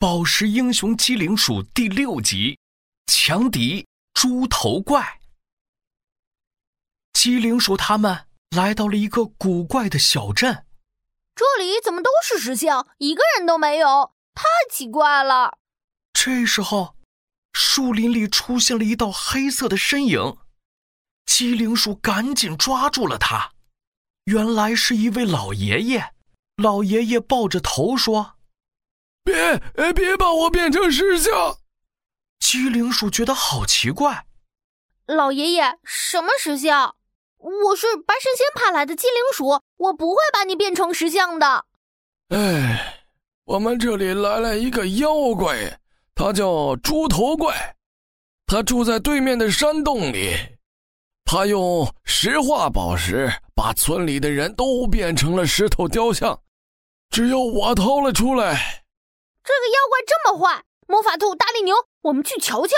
宝石英雄机灵鼠第六集：强敌猪头怪。机灵鼠他们来到了一个古怪的小镇，这里怎么都是石像，一个人都没有？太奇怪了！这时候，树林里出现了一道黑色的身影，机灵鼠赶紧抓住了他。原来是一位老爷爷，老爷爷抱着头说。别，别把我变成石像！机灵鼠觉得好奇怪。老爷爷，什么石像？我是白神仙派来的机灵鼠，我不会把你变成石像的。哎，我们这里来了一个妖怪，他叫猪头怪，他住在对面的山洞里，他用石化宝石把村里的人都变成了石头雕像，只有我逃了出来。这个妖怪这么坏，魔法兔、大力牛，我们去瞧瞧。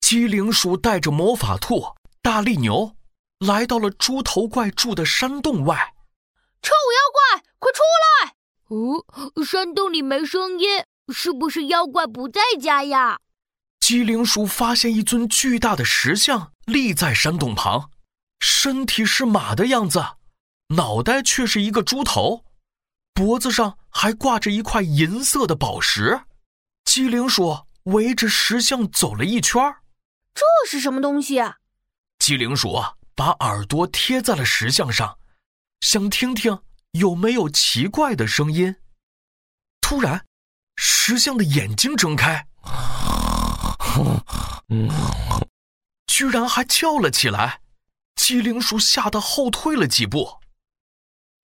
机灵鼠带着魔法兔、大力牛来到了猪头怪住的山洞外。臭妖怪，快出来！哦，山洞里没声音，是不是妖怪不在家呀？机灵鼠发现一尊巨大的石像立在山洞旁，身体是马的样子，脑袋却是一个猪头。脖子上还挂着一块银色的宝石，机灵鼠围着石像走了一圈这是什么东西？机灵鼠把耳朵贴在了石像上，想听听有没有奇怪的声音。突然，石像的眼睛睁开，居然还叫了起来。机灵鼠吓得后退了几步。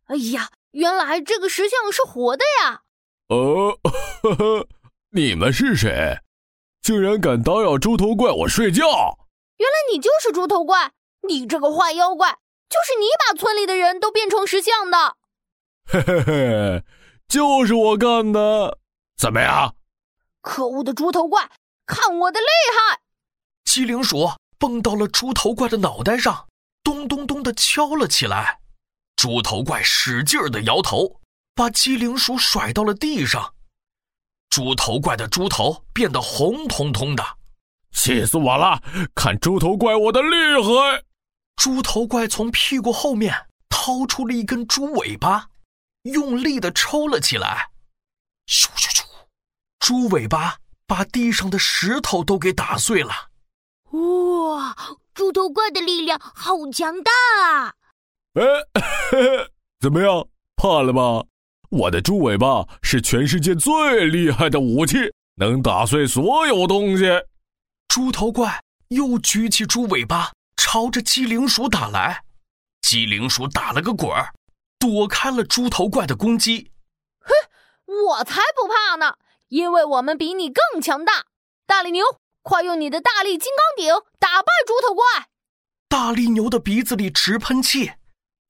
哎呀！原来这个石像是活的呀！呃，呵呵，你们是谁？竟然敢打扰猪头怪我睡觉！原来你就是猪头怪！你这个坏妖怪，就是你把村里的人都变成石像的！嘿嘿嘿，就是我干的！怎么样？可恶的猪头怪，看我的厉害！机灵鼠蹦到了猪头怪的脑袋上，咚咚咚的敲了起来。猪头怪使劲的摇头，把机灵鼠甩到了地上。猪头怪的猪头变得红彤彤的，气死我了！看猪头怪我的厉害！猪头怪从屁股后面掏出了一根猪尾巴，用力的抽了起来。咻咻咻！猪尾巴把地上的石头都给打碎了。哇，猪头怪的力量好强大啊！哎，怎么样？怕了吧？我的猪尾巴是全世界最厉害的武器，能打碎所有东西。猪头怪又举起猪尾巴，朝着机灵鼠打来。机灵鼠打了个滚儿，躲开了猪头怪的攻击。哼，我才不怕呢，因为我们比你更强大。大力牛，快用你的大力金刚顶打败猪头怪！大力牛的鼻子里直喷气。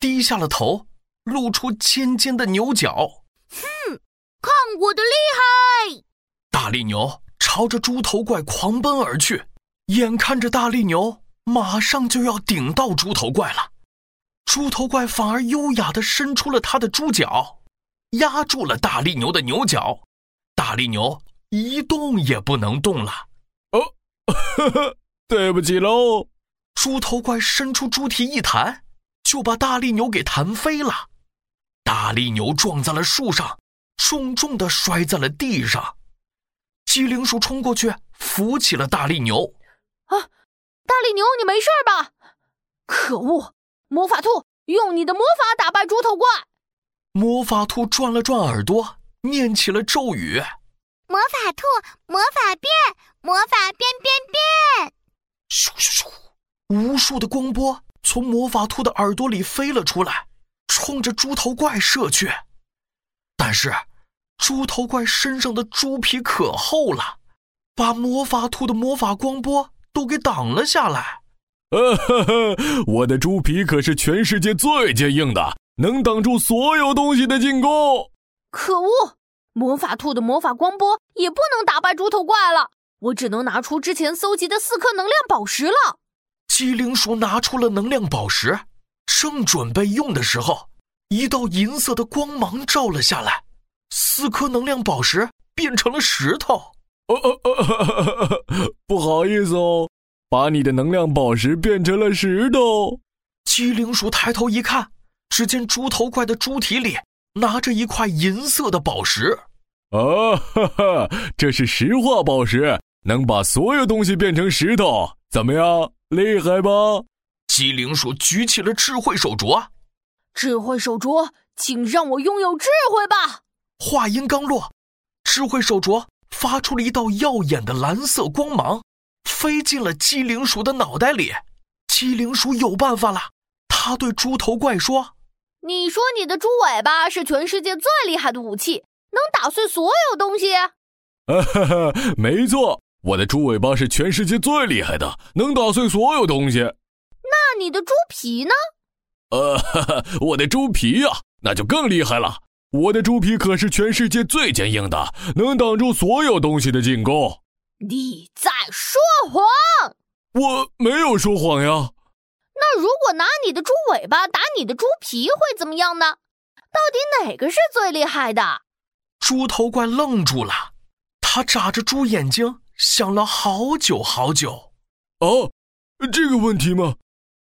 低下了头，露出尖尖的牛角。哼，看我的厉害！大力牛朝着猪头怪狂奔而去，眼看着大力牛马上就要顶到猪头怪了，猪头怪反而优雅地伸出了他的猪脚，压住了大力牛的牛角。大力牛一动也不能动了。哦，呵呵，对不起喽。猪头怪伸出猪蹄一弹。就把大力牛给弹飞了，大力牛撞在了树上，重重的摔在了地上。机灵鼠冲过去扶起了大力牛。啊，大力牛，你没事吧？可恶！魔法兔，用你的魔法打败猪头怪。魔法兔转了转耳朵，念起了咒语：魔法兔，魔法变，魔法变变变。咻咻咻，无数的光波。从魔法兔的耳朵里飞了出来，冲着猪头怪射去。但是，猪头怪身上的猪皮可厚了，把魔法兔的魔法光波都给挡了下来。呃呵呵，我的猪皮可是全世界最坚硬的，能挡住所有东西的进攻。可恶！魔法兔的魔法光波也不能打败猪头怪了，我只能拿出之前搜集的四颗能量宝石了。机灵鼠拿出了能量宝石，正准备用的时候，一道银色的光芒照了下来，四颗能量宝石“变成了石头。哦哦哦，不好意思哦，把你的能量宝石变成了石头。机灵鼠抬头一看，只见猪头怪的猪蹄里拿着一块银色的宝石。啊哈哈，这是石化宝石，能把所有东西变成石头，怎么样？厉害吧？机灵鼠举起了智慧手镯。智慧手镯，请让我拥有智慧吧！话音刚落，智慧手镯发出了一道耀眼的蓝色光芒，飞进了机灵鼠的脑袋里。机灵鼠有办法了，他对猪头怪说：“你说你的猪尾巴是全世界最厉害的武器，能打碎所有东西？”“哈哈，没错，我的猪尾巴是全世界最厉害的，能打碎所有东西。”“那你的猪皮呢？”“呃，哈哈，我的猪皮呀，那就更厉害了。我的猪皮可是全世界最坚硬的，能挡住所有东西的进攻。”“你在说谎。”我没有说谎呀。那如果拿你的猪尾巴打你的猪皮会怎么样呢？到底哪个是最厉害的？猪头怪愣住了，他眨着猪眼睛想了好久好久。哦，这个问题吗？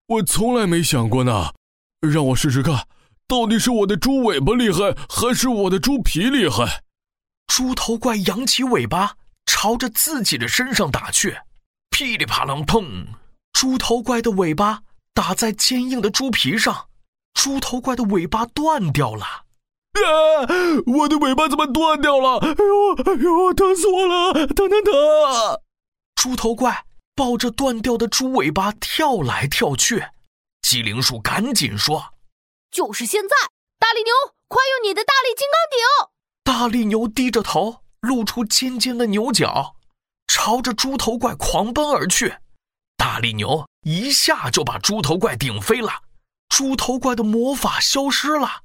我从来没想过呢。让我试试看，到底是我的猪尾巴厉害，还是我的猪皮厉害？猪头怪扬起尾巴，朝着自己的身上打去。噼里啪啦，砰！猪头怪的尾巴打在坚硬的猪皮上，猪头怪的尾巴断掉了。啊！我的尾巴怎么断掉了？哎呦，哎呦，疼死我了！疼疼疼！猪头怪抱着断掉的猪尾巴跳来跳去。机灵鼠赶紧说：“就是现在！大力牛，快用你的大力金刚顶！”大力牛低着头，露出尖尖的牛角。朝着猪头怪狂奔而去，大力牛一下就把猪头怪顶飞了。猪头怪的魔法消失了，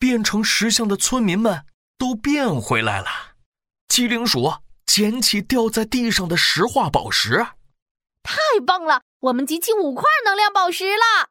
变成石像的村民们都变回来了。机灵鼠捡起掉在地上的石化宝石，太棒了！我们集齐五块能量宝石了。